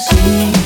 see.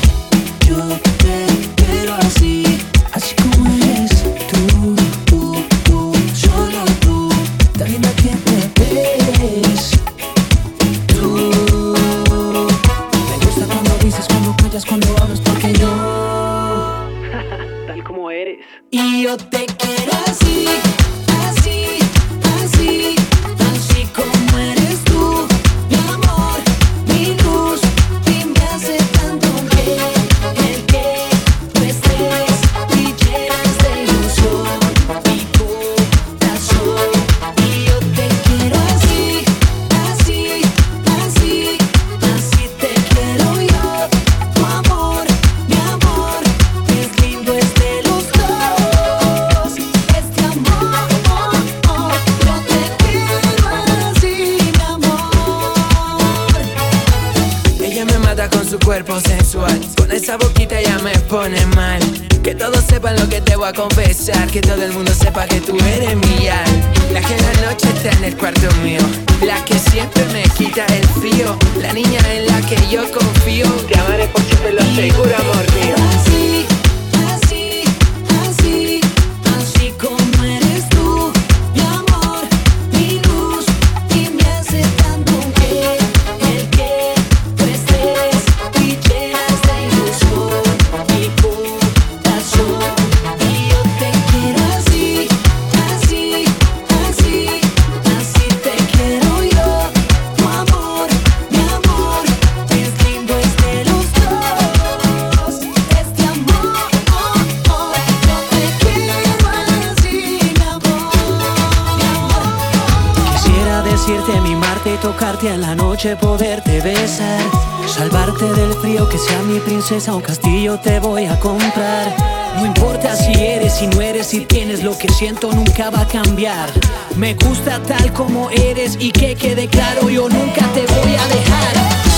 quita el la niña en la que yo confío. Te amaré por siempre, lo aseguro. poderte besar, salvarte del frío que sea mi princesa, un castillo te voy a comprar. No importa si eres, si no eres, si tienes lo que siento, nunca va a cambiar. Me gusta tal como eres y que quede claro, yo nunca te voy a dejar.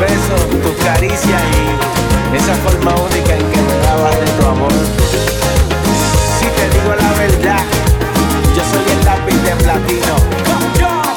beso, tu caricia y esa forma única en que me dabas de tu amor. Si te digo la verdad, yo soy el lápiz de platino.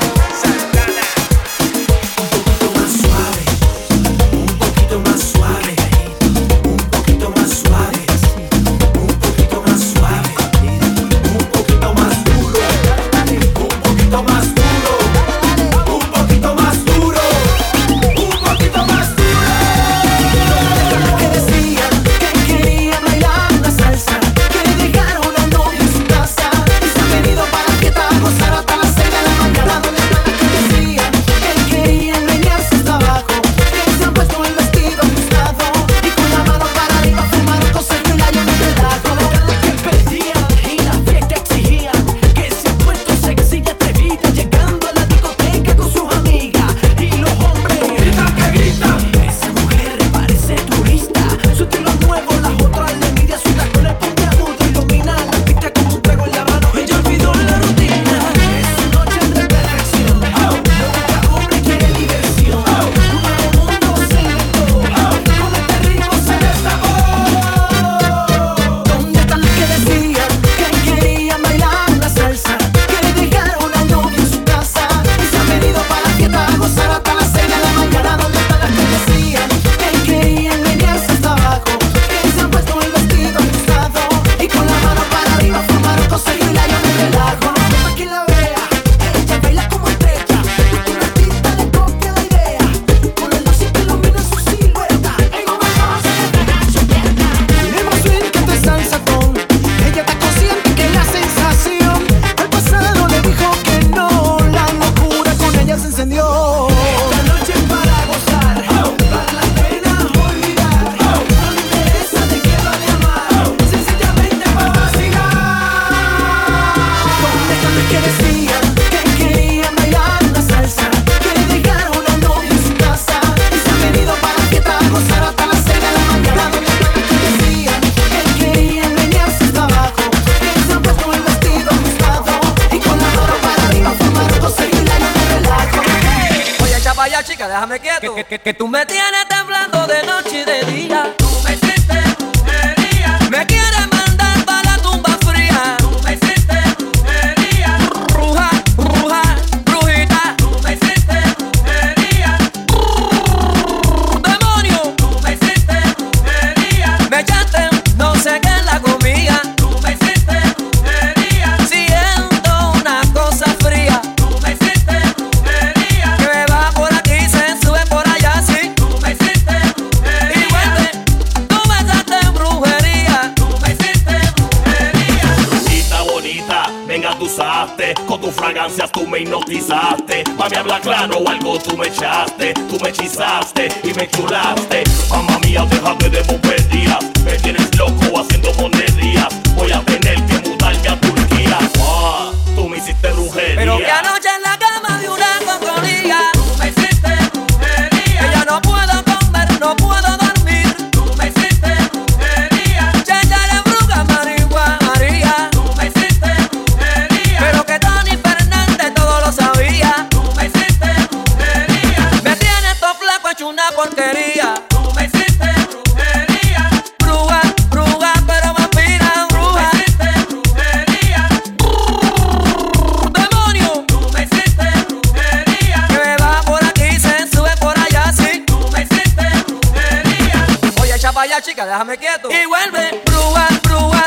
vaya chica, déjame quieto. Y vuelve, brúa, brúa,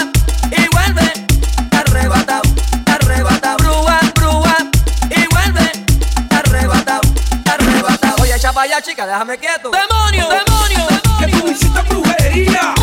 y vuelve, arrebatado, arrebatado, brúa, brúa, y vuelve, arrebatado, arrebatado. Oye, echa vaya chica, déjame quieto. Demonio, demonio, demonio. Que tú hiciste brujería.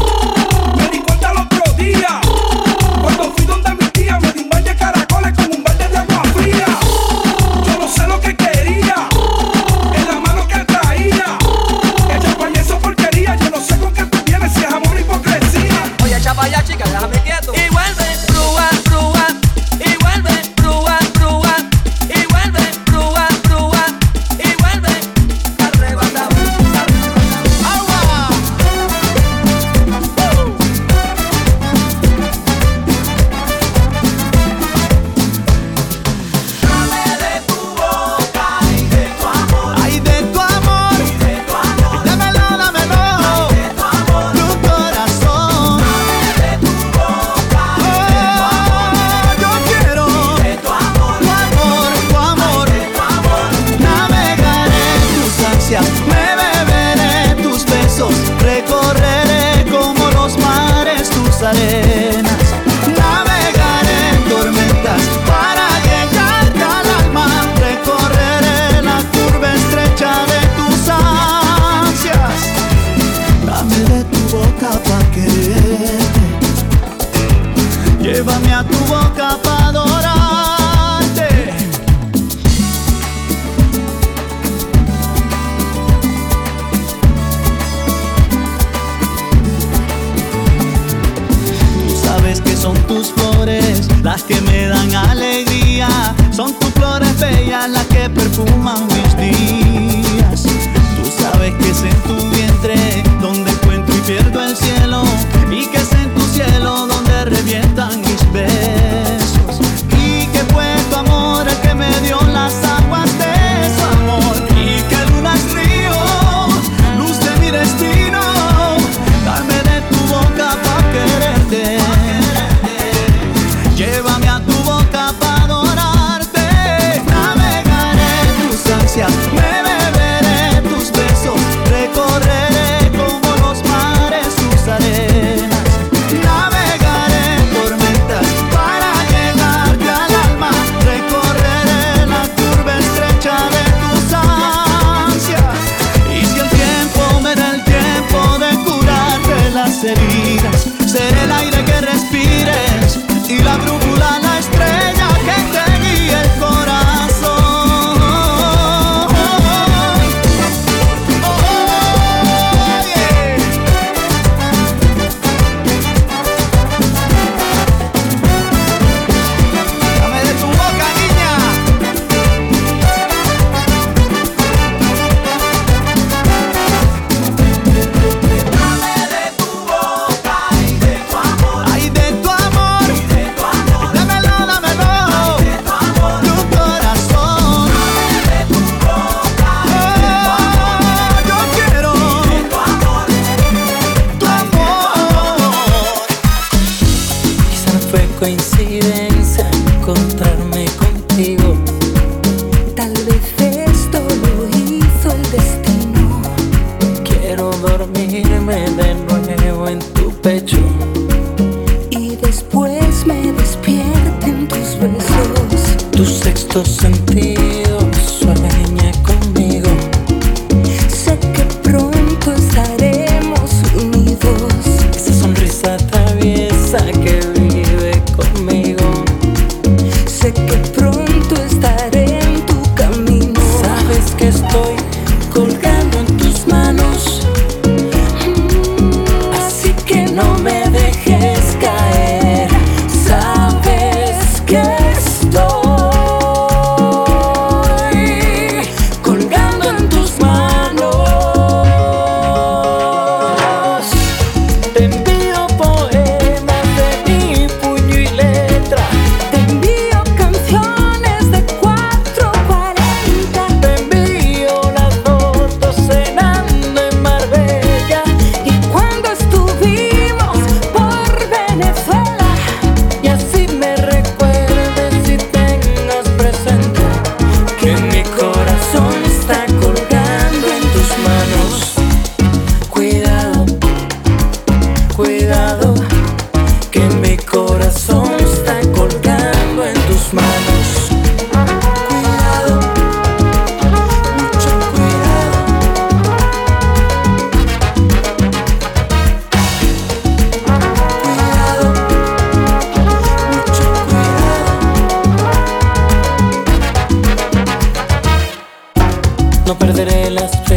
No perderé la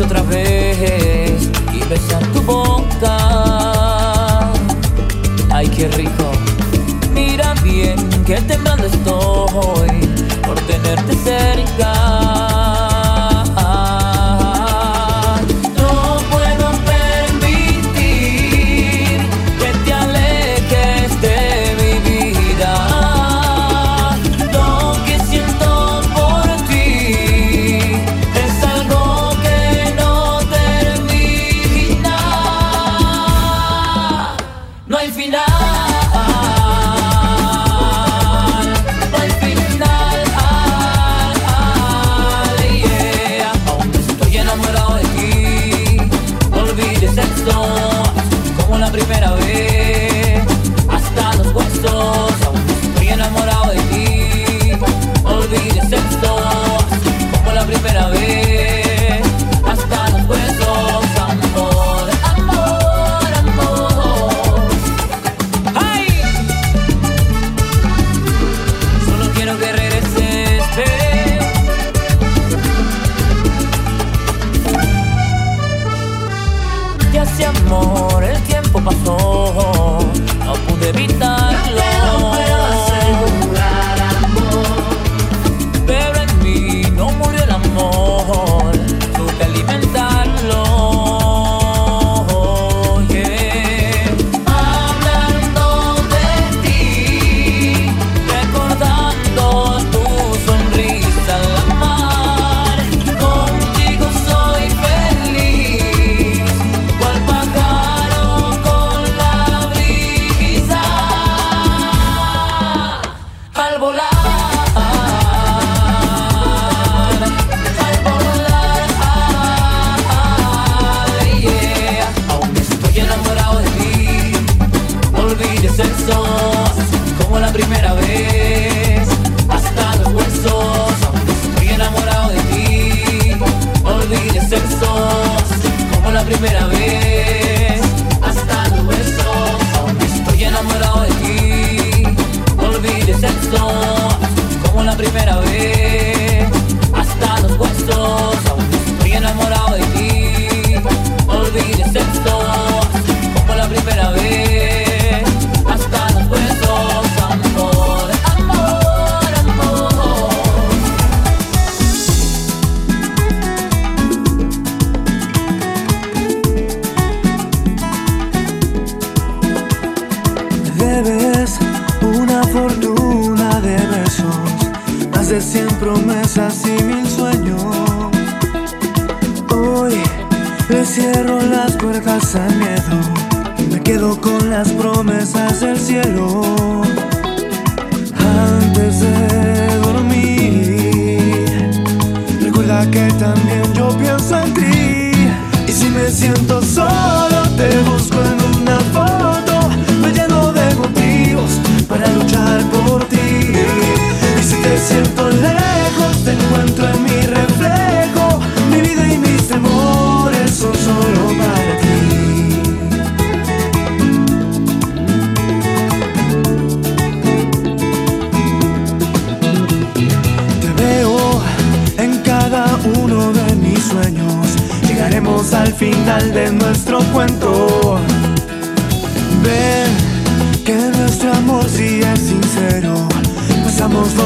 outra vez.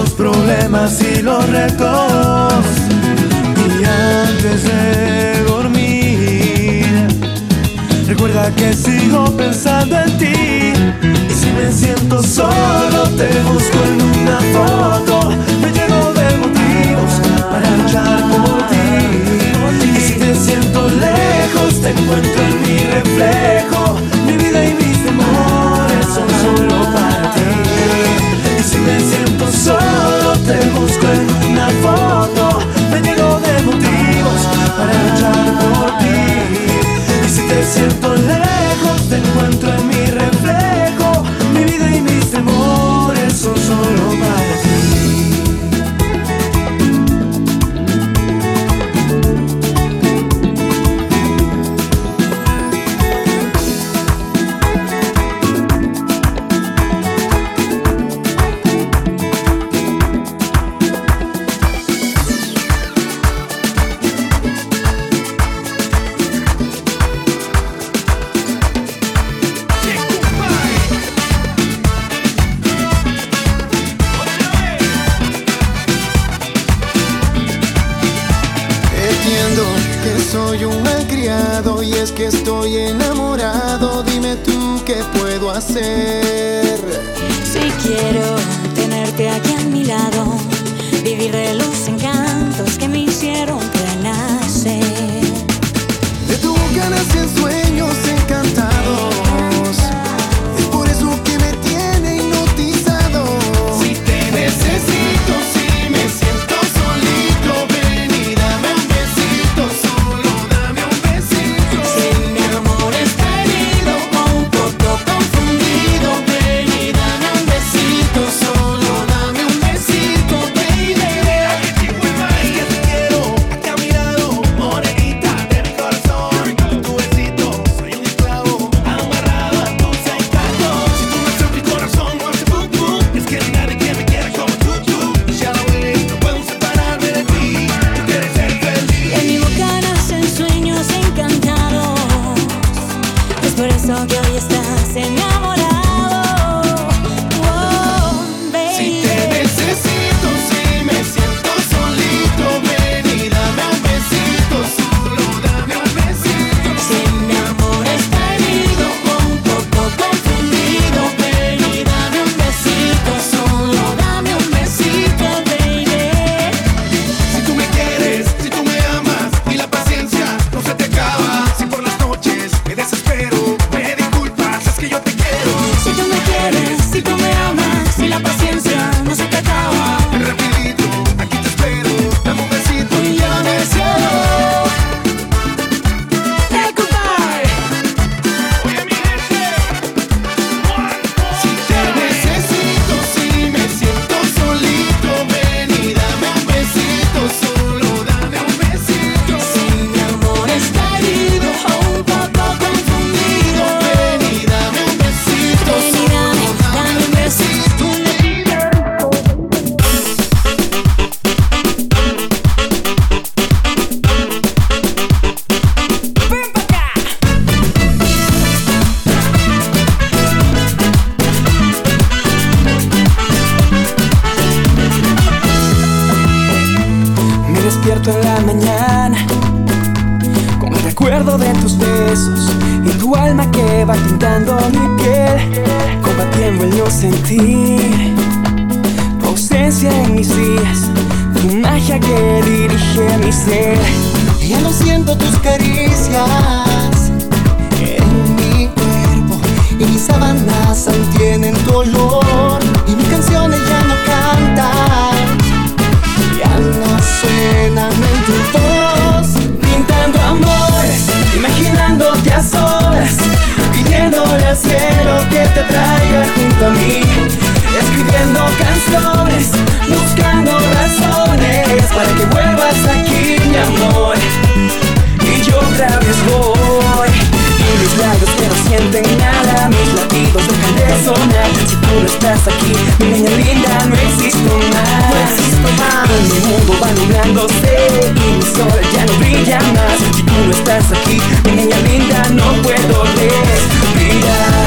los problemas y los retos. Y antes de dormir, recuerda que sigo pensando en ti. Y si me siento solo, te busco en una foto. Me lleno de motivos para luchar por ti. Y si te siento lejos, te encuentro en mi reflejo. siento lejos, te encuentro en soy un malcriado y es que estoy enamorado. Dime tú qué puedo hacer. Si quiero tenerte aquí a mi lado, vivir de luz en tu magia que dirige mi ser. Ya no siento tus caricias en mi cuerpo y mis sábanas tienen tu olor y mis canciones ya no cantan, ya no suenan en tu voz. Pintando amores, imaginándote a solas, pidiéndole al cielo que te traiga junto a mí, escribiendo canciones, buscando razones para que vuelvas aquí, mi amor. Y yo otra vez voy. Y mis labios que no sienten nada, mis latidos dejan de sonar. Si tú no estás aquí, mi niña linda, no existo más. No existo más. Mi mundo va nublándose y mi sol ya no brilla más. Si tú no estás aquí, mi niña linda, no puedo respirar.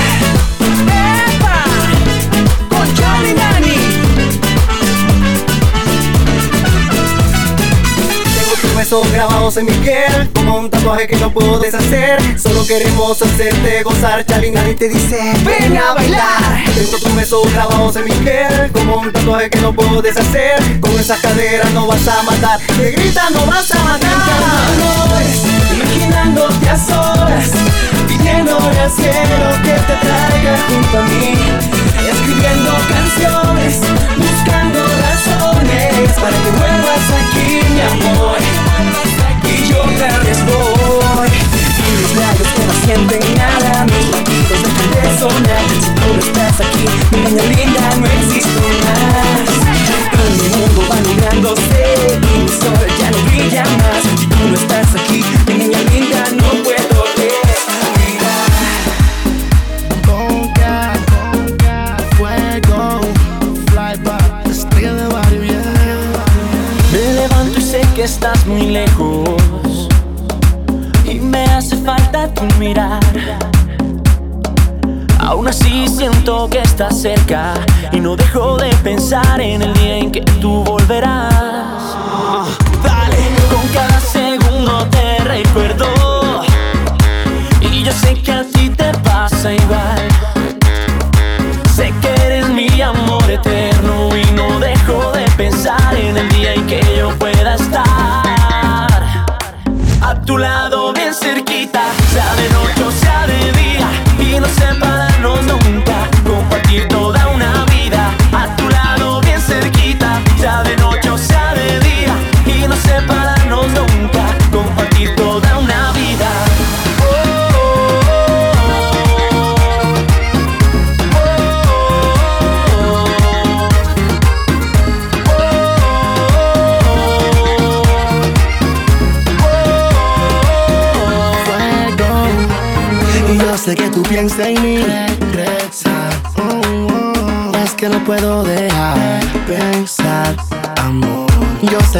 besos grabados en mi piel Como un tatuaje que no puedo deshacer. Solo queremos hacerte gozar Charlie nadie te dice Ven a bailar Tengo tus besos grabados en mi piel Como un tatuaje que no puedo deshacer. Con esas caderas no vas a matar Te grita no vas a matar Imaginándote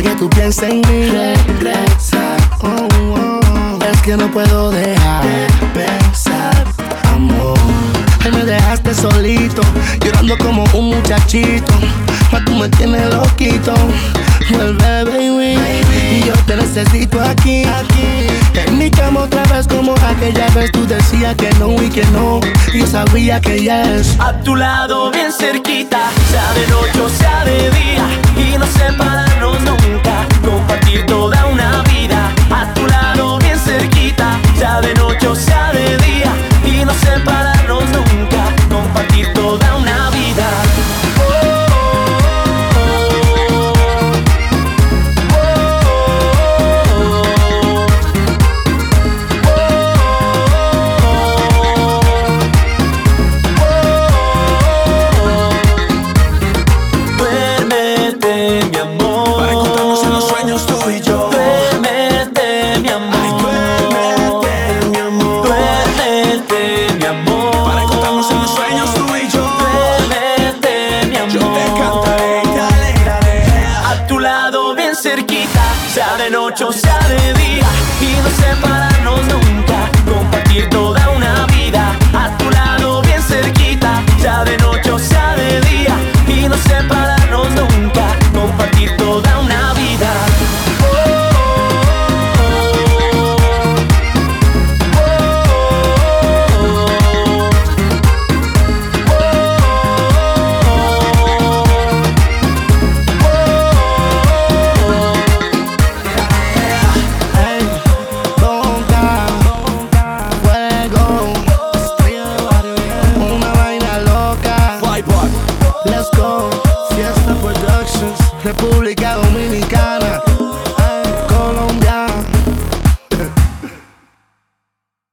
Que tú piensas en mí. Regresa. Oh, oh. Es que no puedo dejar de pensar, amor. Ay, me dejaste solito, llorando como un muchachito. Tú me tienes loquito. Vuelve, baby. Y yo te necesito aquí, aquí. En mi cama otra vez como aquella vez tú decías que no y que no. Yo sabía que yes. A tu lado bien cerquita, sea de noche o sea de día, y no separarnos nunca, compartir toda una vida. A tu lado bien cerquita, sea de noche o sea